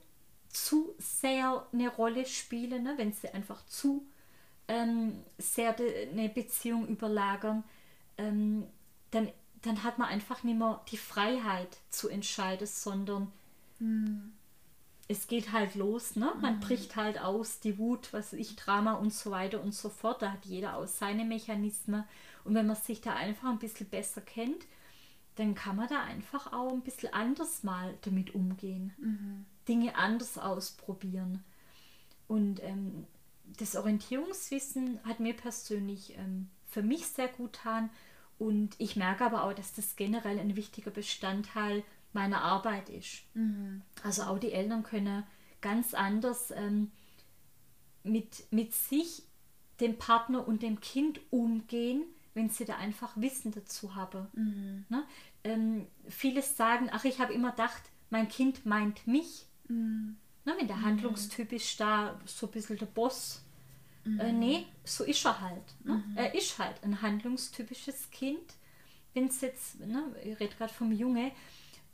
zu sehr eine Rolle spielen, ne, wenn sie einfach zu ähm, sehr eine Beziehung überlagern, ähm, dann, dann hat man einfach nicht mehr die Freiheit zu entscheiden, sondern mhm. es geht halt los, ne? man mhm. bricht halt aus, die Wut, was ich, Drama und so weiter und so fort, da hat jeder aus seine Mechanismen und wenn man sich da einfach ein bisschen besser kennt, dann kann man da einfach auch ein bisschen anders mal damit umgehen. Mhm. Dinge anders ausprobieren. Und ähm, das Orientierungswissen hat mir persönlich ähm, für mich sehr gut getan. Und ich merke aber auch, dass das generell ein wichtiger Bestandteil meiner Arbeit ist. Mhm. Also auch die Eltern können ganz anders ähm, mit, mit sich, dem Partner und dem Kind umgehen, wenn sie da einfach Wissen dazu haben. Mhm. Ne? Ähm, vieles sagen, ach, ich habe immer gedacht, mein Kind meint mich. Mhm. Ne? Wenn der mhm. handlungstypisch da so ein bisschen der Boss. Mhm. Äh, nee, so ist er halt. Ne? Mhm. Er ist halt ein handlungstypisches Kind. Wenn es jetzt, ne, ich rede gerade vom Junge,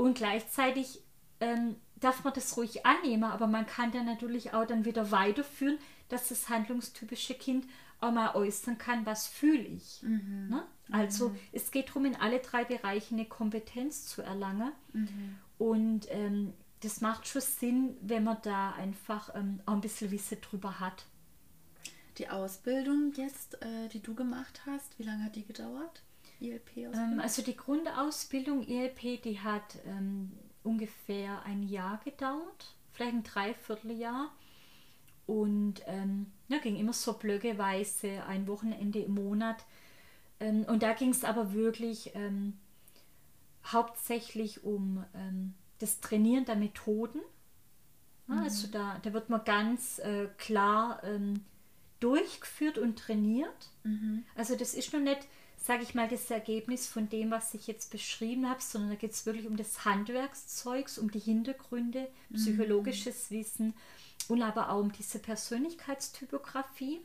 und gleichzeitig ähm, darf man das ruhig annehmen, aber man kann dann natürlich auch dann wieder weiterführen, dass das handlungstypische Kind auch mal äußern kann, was fühle ich. Ne? Also es geht darum, in alle drei Bereiche eine Kompetenz zu erlangen. Und ähm, das macht schon Sinn, wenn man da einfach ähm, auch ein bisschen Wissen drüber hat. Die Ausbildung jetzt, äh, die du gemacht hast, wie lange hat die gedauert? ILP-Ausbildung? Ähm, also die Grundausbildung ILP, die hat ähm, ungefähr ein Jahr gedauert, vielleicht ein Dreivierteljahr. Und ähm, ja, ging immer so blöckeweise, ein Wochenende im Monat. Ähm, und da ging es aber wirklich ähm, hauptsächlich um ähm, das Trainieren der Methoden. Ja, Also da, da wird man ganz äh, klar ähm, durchgeführt und trainiert. Also das ist noch nicht, sage ich mal, das Ergebnis von dem, was ich jetzt beschrieben habe, sondern da geht es wirklich um das Handwerkszeugs, um die Hintergründe, psychologisches Wissen und aber auch um diese Persönlichkeitstypografie,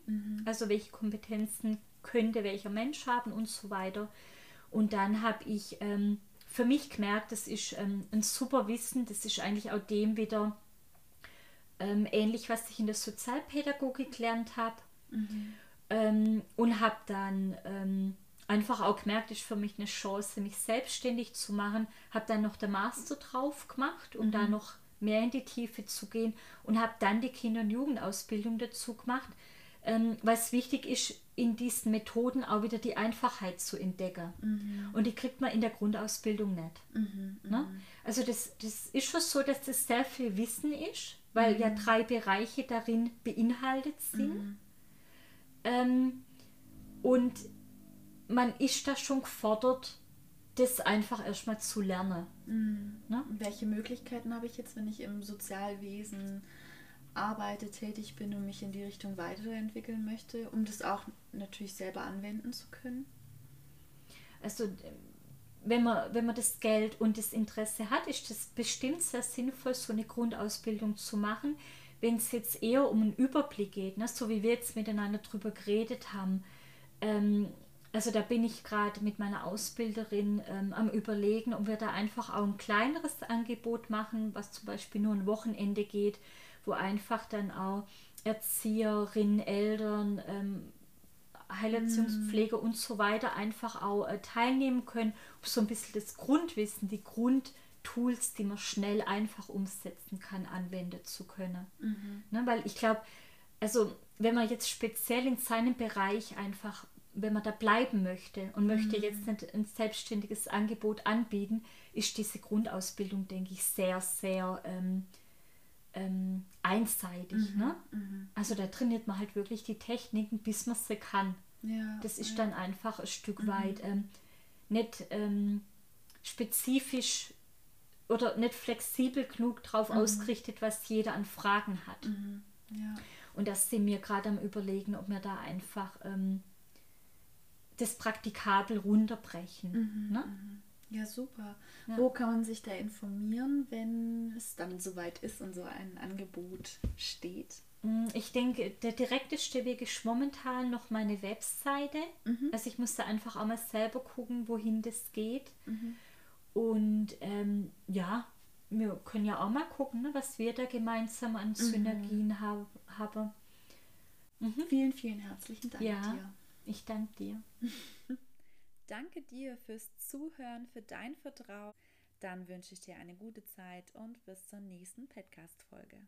also welche Kompetenzen könnte welcher Mensch haben und so weiter. Und dann habe ich ähm, für mich gemerkt, das ist ähm, ein super Wissen, das ist eigentlich auch dem wieder ähm, ähnlich, was ich in der Sozialpädagogik gelernt habe. Ähm, und habe dann ähm, einfach auch gemerkt, ist für mich eine Chance, mich selbstständig zu machen. Habe dann noch der Master drauf gemacht, um da noch mehr in die Tiefe zu gehen und habe dann die Kinder- und Jugendausbildung dazu gemacht, ähm, was wichtig ist, in diesen Methoden auch wieder die Einfachheit zu entdecken. Und die kriegt man in der Grundausbildung nicht. Ne? Also das, das ist schon so, dass das sehr viel Wissen ist, weil ja drei Bereiche darin beinhaltet sind. Ähm, und man ist da schon gefordert, das einfach erstmal zu lernen. Ne? Welche Möglichkeiten habe ich jetzt, wenn ich im Sozialwesen arbeite, tätig bin und mich in die Richtung weiterentwickeln möchte, um das auch natürlich selber anwenden zu können? Also wenn man, wenn man das Geld und das Interesse hat, ist das bestimmt sehr sinnvoll, so eine Grundausbildung zu machen. Wenn es jetzt eher um einen Überblick geht, ne, so wie wir jetzt miteinander drüber geredet haben, ähm, also da bin ich gerade mit meiner Ausbilderin ähm, am Überlegen, ob wir da einfach auch ein kleineres Angebot machen, was zum Beispiel nur ein Wochenende geht, wo einfach dann auch Erzieherinnen, Eltern, ähm, Heilerziehungspflege und so weiter einfach auch äh, teilnehmen können, um so ein bisschen das Grundwissen, die Grundtools, die man schnell einfach umsetzen kann, anwenden zu können. Ne, weil ich glaube, also wenn man jetzt speziell in seinem Bereich einfach, wenn man da bleiben möchte und möchte jetzt nicht ein selbstständiges Angebot anbieten, ist diese Grundausbildung, denke ich, sehr, sehr ähm, ähm, einseitig. Ne? Also da trainiert man halt wirklich die Techniken, bis man sie kann. Ja, Das ist ja. dann einfach ein Stück weit ähm, nicht ähm, spezifisch oder nicht flexibel genug darauf ausgerichtet, was jeder an Fragen hat. Ja. Und das sind wir gerade am Überlegen, ob wir da einfach ähm, das praktikabel runterbrechen. Ne? Ja, super. Ja. Wo kann man sich da informieren, wenn es dann soweit ist und so ein Angebot steht? Mm, Ich denke, der direkteste Weg ist momentan noch meine Webseite. Also ich musste einfach auch mal selber gucken, wohin das geht. Und ähm, ja, wir können ja auch mal gucken, ne, was wir da gemeinsam an Synergien hab, haben. Vielen, vielen herzlichen Dank Ja, dir. Ich danke dir. Danke dir fürs Zuhören, für dein Vertrauen. Dann wünsche ich dir eine gute Zeit und bis zur nächsten Podcast-Folge.